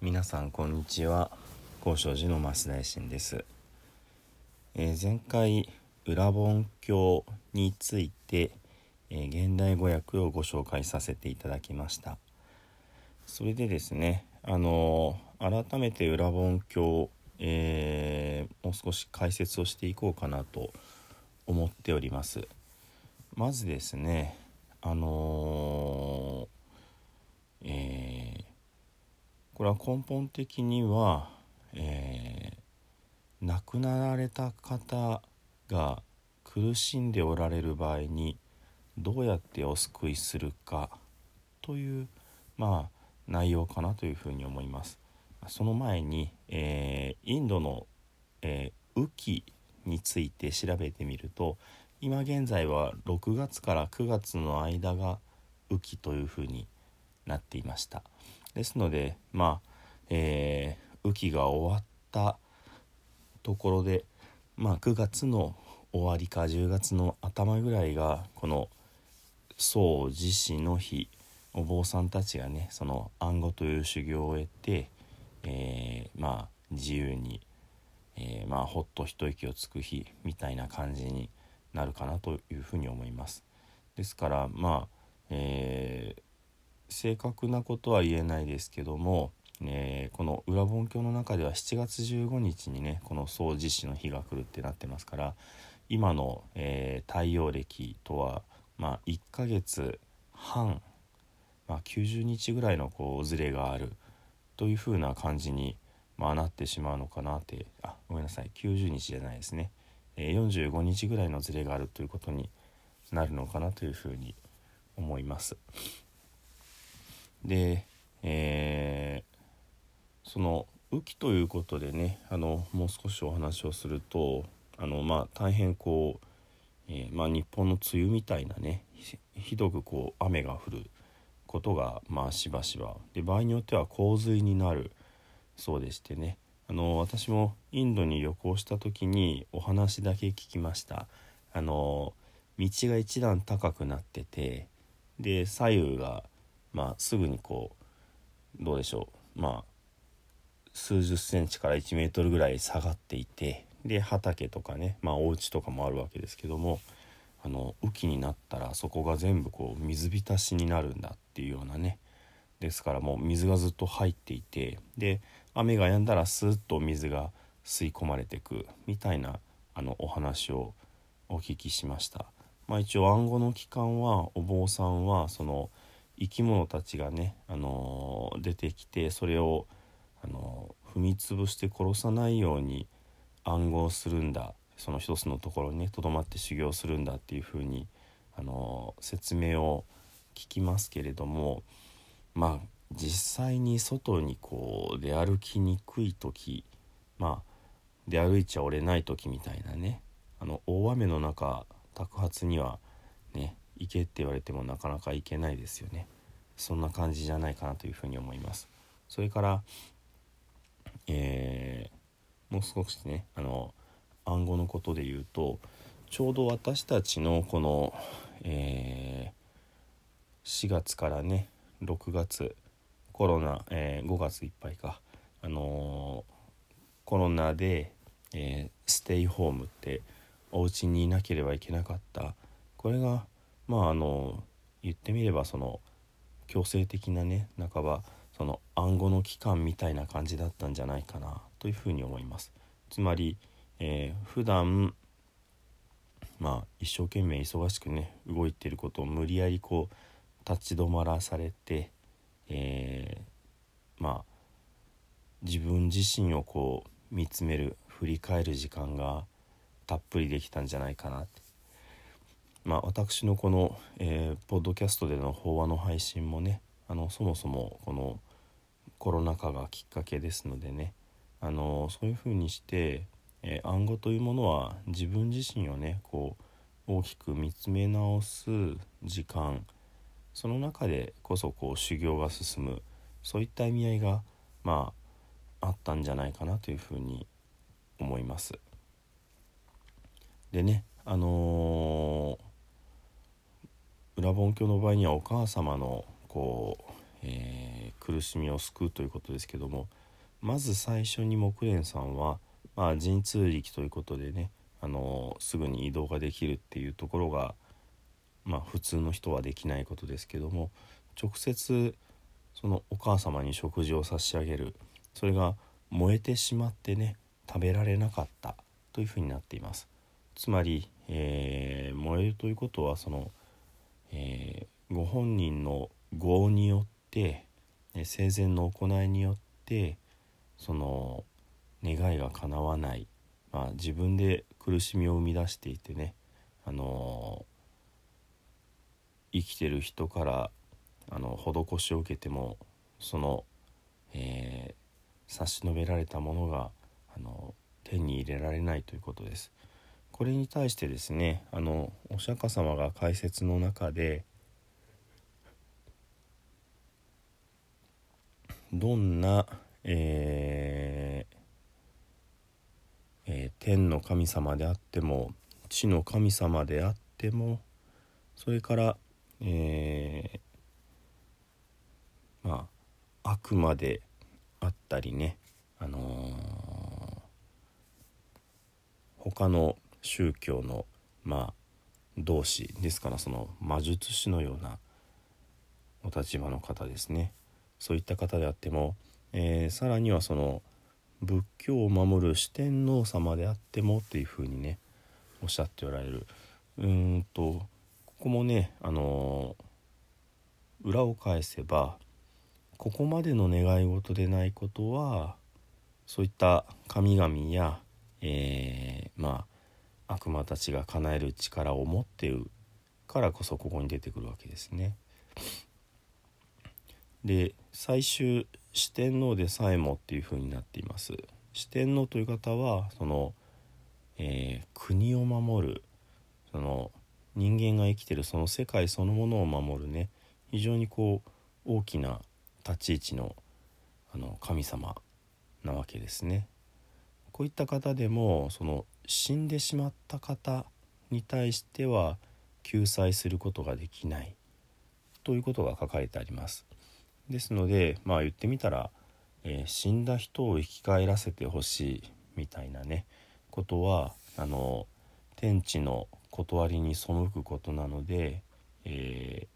皆さんこんにちは。高尚寺の増大臣です、えー、前回裏本経について、えー、現代語訳をご紹介させていただきました。それでですねあのー、改めて裏本経、えもう少し解説をしていこうかなと思っております。まずですねあのえこれは根本的には、えー、亡くなられた方が苦しんでおられる場合にどうやってお救いするかというまあ内容かなというふうに思います。その前に、えー、インドの、えー、雨季について調べてみると今現在は6月から9月の間が雨季というふうになっていました。ですのでまあ、えー、雨季が終わったところでまあ9月の終わりか10月の頭ぐらいがこの宋自死の日お坊さんたちがねその暗号という修行を得て、えー、まあ自由に、えー、まあほっと一息をつく日みたいな感じになるかなというふうに思います。ですからまあ、えー、正確なことは言えないですけども、えー、この裏本教の中では7月15日にねこの総実施の日が来るってなってますから今の、えー、太陽暦とは、まあ、1ヶ月半、まあ、90日ぐらいのこうずれがあるというふうな感じに、まあ、なってしまうのかなってあごめんなさい90日じゃないですね、えー、45日ぐらいのずれがあるということになるのかなというふうに思います。で、えー、その雨季ということでねあのもう少しお話をするとあの、まあ、大変こう、えー、まあ、日本の梅雨みたいなねひどくこう雨が降ることが、まあ、しばしば。で場合によっては洪水になるそうでしてね。あの私もインドに旅行した時にお話だけ聞きました。あの道が一段高くなっててで左右がまあ、すぐにこうどうでしょうまあ数十センチから1メートルぐらい下がっていてで畑とかねまあお家とかもあるわけですけどもあの雨季になったらそこが全部こう水浸しになるんだっていうようなねですからもう水がずっと入っていてで雨が止んだらスーッと水が吸い込まれていくみたいなあのお話をお聞きしました。まあ、一応暗号の期間はお坊さんはその生き物たちがね、あのー、出てきてそれを、あのー、踏み潰して殺さないように暗号するんだ。その一つのところにねとどまって修行するんだっていうふうに、あのー、説明を聞きますけれどもまあ実際に外にこう出歩きにくい時まあ出歩いちゃおれない時みたいなねあの大雨の中托発には行けって言われてもなかなか行けないですよね。そんな感じじゃないかなというふうに思います。それからえー、もう少しねあの暗号のことで言うとちょうど私たちのこの、えー、4月からね6月コロナ、えー、5月いっぱいかあのー、コロナで、えー、ステイホームってお家にいなければいけなかった。これがまああの言ってみればその強制的なね半ばその暗号の期間みたいな感じだったんじゃないかなというふうに思います。つまり、えー、普段まあ一生懸命忙しくね動いてることを無理やりこう立ち止まらされて、えー、まあ自分自身をこう見つめる振り返る時間がたっぷりできたんじゃないかなってまあ、私のこの、えー、ポッドキャストでの法話の配信もねあのそもそもこのコロナ禍がきっかけですのでねあのそういうふうにして、えー、暗号というものは自分自身をねこう大きく見つめ直す時間その中でこそこう修行が進むそういった意味合いがまああったんじゃないかなというふうに思います。でねあのー裏本教の場合にはお母様のこう、えー、苦しみを救うということですけどもまず最初に木蓮さんは、まあ、神通力ということでねあのすぐに移動ができるっていうところが、まあ、普通の人はできないことですけども直接そのお母様に食事を差し上げる。それが燃えてしまってね食べられなかったというふうになっています。つまり、えー、燃えるということはその、えー、ご本人の業によって生前の行いによってその願いが叶わない、まあ、自分で苦しみを生み出していてね、あの生きてる人からあの施しを受けてもその、えー、差し伸べられたものがあの手に入れられないということです。これに対してですねあのお釈迦様が解説の中でどんな、えーえー、天の神様であっても地の神様であってもそれから、えー、まあ悪魔であったりね、あのー、他の宗教のまあ同士ですからその魔術師のようなお立場の方ですね。そういった方であっても、えー、さらにはその仏教を守る四天王様であってもっていうふうにねおっしゃっておられる。うんとここもねあのー、裏を返せばここまでの願い事でないことはそういった神々や、えー、まあ悪魔たちが叶える力を持っているからこそここに出てくるわけですね。で最終四天王でさえもっていう風になっています四天王という方はその、えー、国を守るその人間が生きてるその世界そのものを守るね非常にこう大きな立ち位置のあの神様なわけですね。こういった方でもその死んでしまった方に対しては救済することができないということが書かれてあります。ですのでまあ言ってみたら、えー、死んだ人を生き返らせてほしいみたいなねことはあの天地の断りに背くことなので、え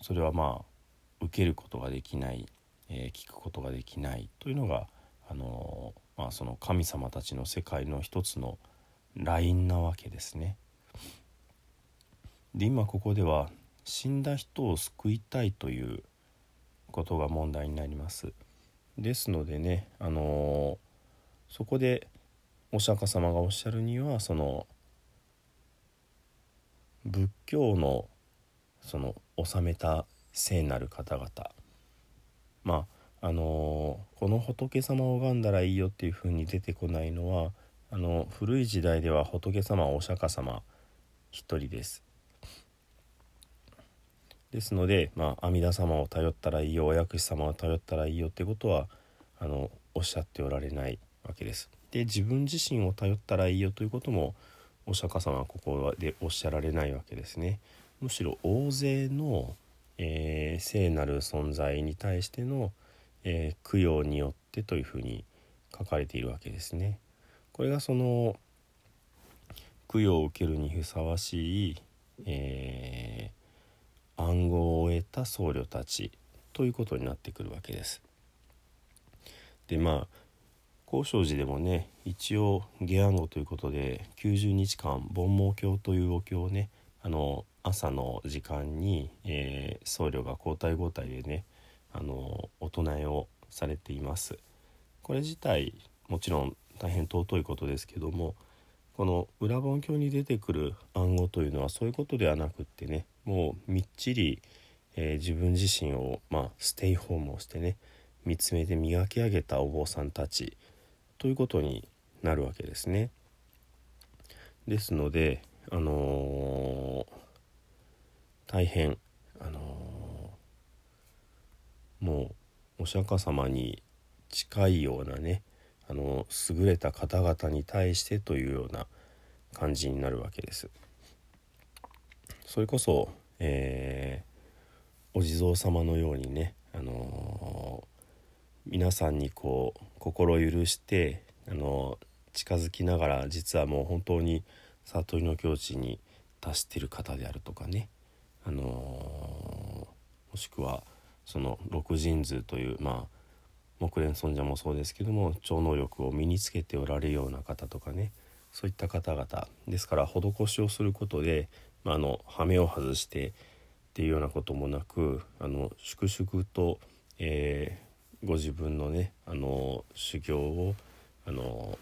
ー、それはまあ受けることができない、えー、聞くことができないというのがあの、まあ、その神様たちの世界の一つのラインなわけですね。で今ここでは死んだ人を救いたいということが問題になります。ですのでね、あのー、そこでお釈迦様がおっしゃるにはその仏教のその治めた聖なる方々まああのー、この仏様を拝んだらいいよっていうふうに出てこないのはあの古い時代では仏様お釈迦様一人です。ですので、まあ、阿弥陀様を頼ったらいいよお薬師様を頼ったらいいよってことはあのおっしゃっておられないわけです。で自分自身を頼ったらいいよということもお釈迦様はここでおっしゃられないわけですね。むしろ大勢の、えー、聖なる存在に対しての、えー、供養によってというふうに書かれているわけですね。これがその供養を受けるにふさわしい、えー暗号を得た僧侶たちということになってくるわけです。でまあ高尚寺でもね一応下暗号ということで90日間盆毛経というお経をねあの朝の時間に、えー、僧侶が交代交代でねあのお唱えをされています。これ自体もちろん大変尊いことですけどもこの裏本経に出てくる暗号というのはそういうことではなくってねもうみっちり、えー、自分自身を、まあ、ステイホームをしてね見つめて磨き上げたお坊さんたちということになるわけですね。ですので、あのー、大変、あのー、もうお釈迦様に近いようなねあの優れた方々に対してというような感じになるわけです。それこそ、えー、お地蔵様のようにね、ああの皆さんにこう心許してあの近づきながら実はもう本当に悟りの境地に達してる方であるとかね、あのもしくはその六神図というまあ木蓮尊者もそうですけども超能力を身につけておられるような方とかねそういった方々ですから施しをすることで、まあ、あの羽目を外してっていうようなこともなくあの粛々と、えー、ご自分のねあの修行をあの、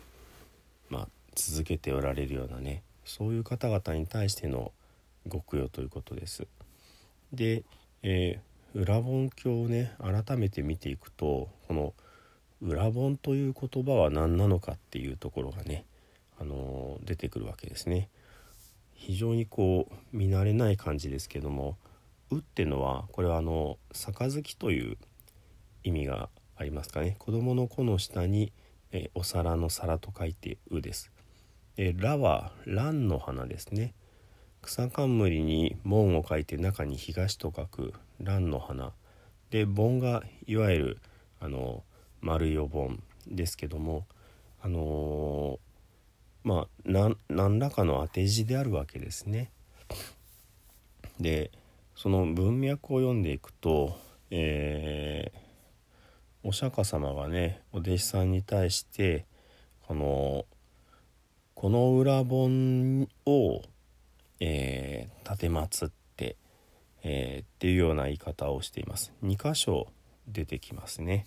まあ、続けておられるようなねそういう方々に対してのご供養ということです。で、えー、裏本経をね改めて見ていくとこの裏本という言葉は何なのかっていうところがね、あの、出てくるわけですね。非常にこう見慣れない感じですけども「う」ってのはこれはあの「杯」という意味がありますかね子供の子の下にえお皿の皿と書いて「う」です。で「ら」は蘭の花ですね。草冠に門を書いて中に東と書く蘭の花で盆がいわゆるあの丸いお盆ですけどもあのー、まあ何らかの当て字であるわけですね。でその文脈を読んでいくと、えー、お釈迦様がねお弟子さんに対してこのこの裏本をえー、立てって、えー、っていうような言い方をしています。2箇所出てきますね、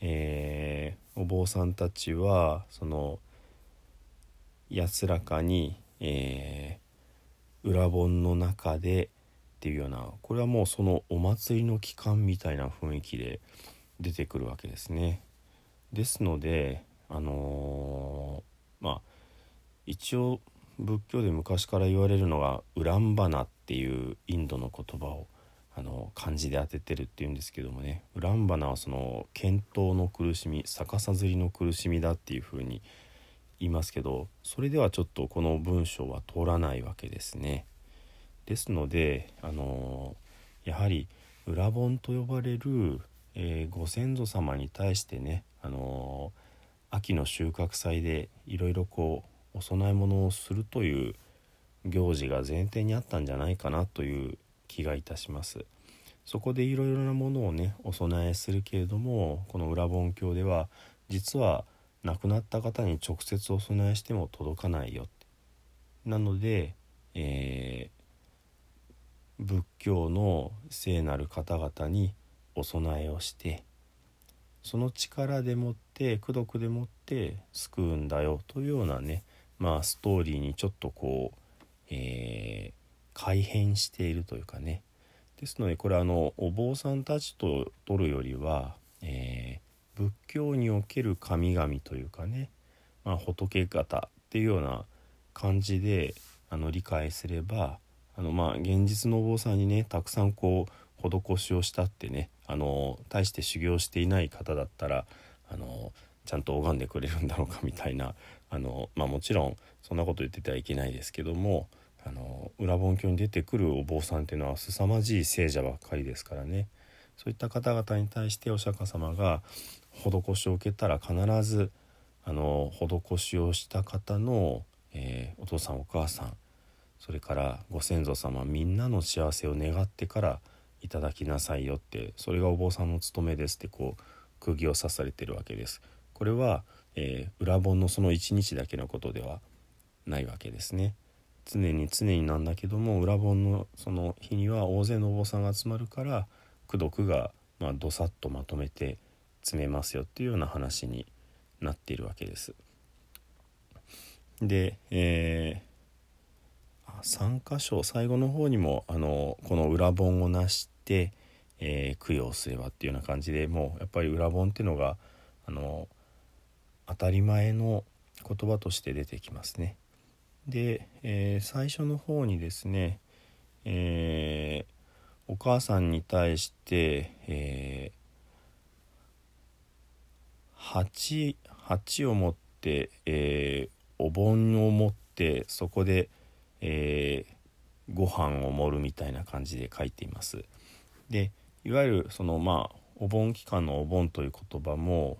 えー、お坊さんたちはその安らかに、えー、裏本の中でっていうようなこれはもうそのお祭りの期間みたいな雰囲気で出てくるわけですね。ですのであのー、まあ一応仏教で昔から言われるのが「ウランバナ」っていうインドの言葉をあの漢字で当ててるっていうんですけどもねウランバナはその検討の苦しみ逆さずりの苦しみだっていうふうに言いますけどそれではちょっとこの文章は通らないわけですね。ですのであのやはり裏本と呼ばれる、えー、ご先祖様に対してねあの秋の収穫祭でいろいろこうお供え物をするという行事が前提にあったんじゃないかなという気がいたします。そこでいろいろなものをねお供えするけれどもこの裏本教では実は亡くなった方に直接お供えしても届かないよなので、えー、仏教の聖なる方々にお供えをしてその力でもって功徳でもって救うんだよというようなねまあストーリーにちょっとこう、えー、改変しているというかね。ですのでこれあのお坊さんたちと取るよりは、えー、仏教における神々というかね、まあ、仏方っていうような感じであの理解すればあのまあ現実のお坊さんにねたくさんこう施しをしたってねあの大して修行していない方だったらあのちゃんと拝んでくれるんだろうかみたいな あの、まあ、もちろんそんなこと言っててはいけないですけどもあの裏本教に出てくるお坊さんっていうのは凄まじい聖者ばっかりですからねそういった方々に対してお釈迦様が施しを受けたら必ずあの施しをした方の、えー、お父さんお母さんそれからご先祖様みんなの幸せを願ってからいただきなさいよってそれがお坊さんの務めですってこう釘を刺されてるわけです。これは、えー、裏本のその1日だけのことではないわけですね。常に常になんだけども裏本のその日には大勢のお坊さんが集まるから功徳がまあどさっとまとめて詰めますよっていうような話になっているわけです。で、えー、3箇所最後の方にもあのこの裏本をなして、えー、供養すればっていうような感じでもうやっぱり裏本っていうのがあの当たり前の言葉として出てきますね。で、えー、最初の方にですね、えー、お母さんに対して、えー、鉢を持って、えー、お盆を持ってそこで、えー、ご飯を盛るみたいな感じで書いています。でいわゆるそのまあお盆期間のお盆という言葉も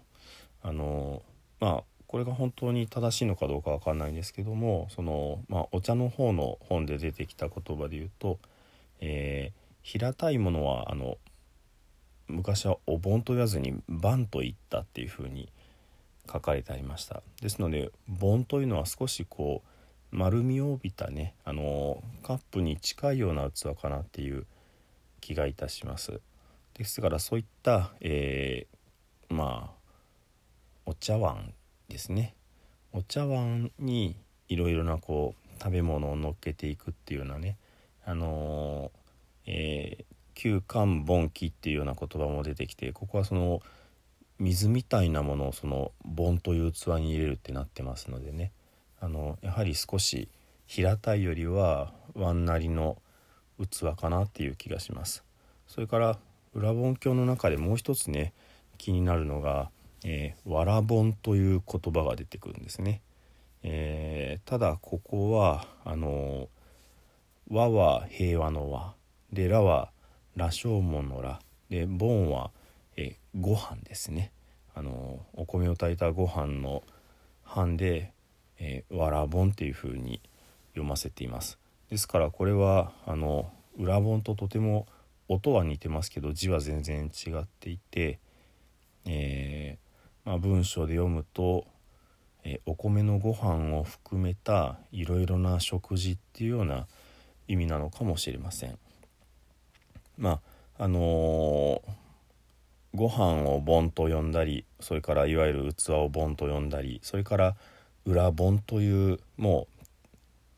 あのまあこれが本当に正しいのかどうかわかんないんですけどもその、まあ、お茶の方の本で出てきた言葉で言うと、えー、平たいものはあの昔はお盆と言わずに晩と言ったっていうふうに書かれてありました。ですので盆というのは少しこう丸みを帯びたねあのカップに近いような器かなっていう気がいたします。ですからそういった、えー、まあお茶碗ですね。お茶碗にいろいろなこう食べ物を乗っけていくっていうようなねあのー、えー、旧漢盆器っていうような言葉も出てきてここはその水みたいなものをその盆という器に入れるってなってますのでね。あのやはり少し平たいよりはワンなりの器かなっていう気がします。それから裏盆経の中でもう一つね気になるのがえー、わらぼんという言葉が出てくるんですね。えー、ただここはあの和は平和の和。でらは羅生門のら。で盆は、えー、ご飯ですね。あのお米を炊いたご飯の飯で、えー、わらぼんっていう風に読ませています。ですからこれはあの裏盆ととても音は似てますけど字は全然違っていて、まあ、文章で読むと、えお米のご飯を含めたいろいろな食事っていうような意味なのかもしれません。まああのー、ご飯を盆と呼んだりそれからいわゆる器を盆と呼んだりそれから裏盆というもう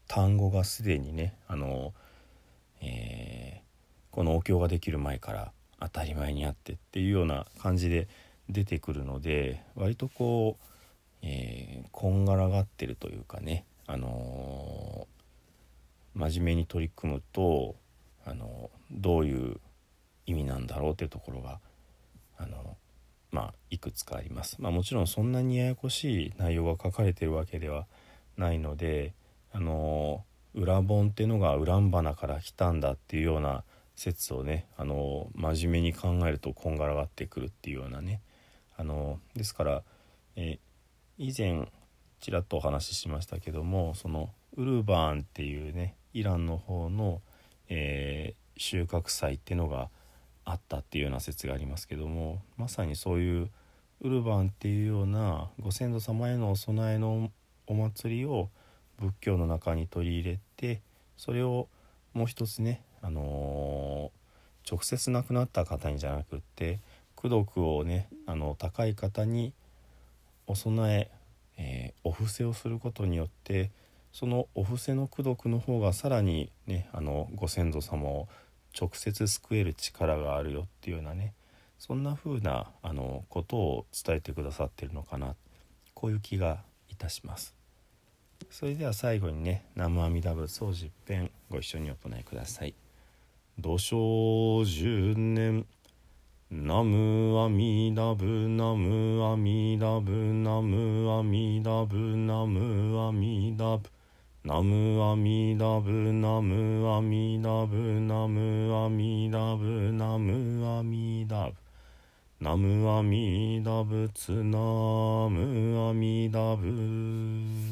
単語がすでにね、あの、えー、このお経ができる前から当たり前にあってっていうような感じで出てくるので割とこう、えー、こんがらがってるというかね、あのー、真面目に取り組むと、あのどういう意味なんだろうっていうところが、あのまあ、いくつかあります。まあ、もちろんそんなにややこしい内容が書かれてるわけではないので、あの裏本っていうのが裏ん花から来たんだっていうような説をねあの真面目に考えるとこんがらがってくるっていうようなねあのですから、え以前ちらっとお話ししましたけどもそのウルバーンっていうねイランの方の、えー、収穫祭っていうのがあったっていうような説がありますけどもまさにそういうウルバンっていうようなご先祖様へのお供えのお祭りを仏教の中に取り入れてそれをもう一つね、あのー、直接亡くなった方にじゃなくって功徳をねあの高い方にお供ええー、お布施をすることによってそのお布施の功徳の方がさらにねあのご先祖様を直接救える力があるよっていうようなねそんな風なあなことを伝えてくださってるのかなこういう気がいたします。それでは最後にね「南無阿弥陀仏」を十遍ご一緒にお唱えください。土生十年ナムアミダブナムアミダブナムアミダブナムアミダブナムアミダブナムアミダブナムアミダブナムアミダブナムアミダブツナムアミダブ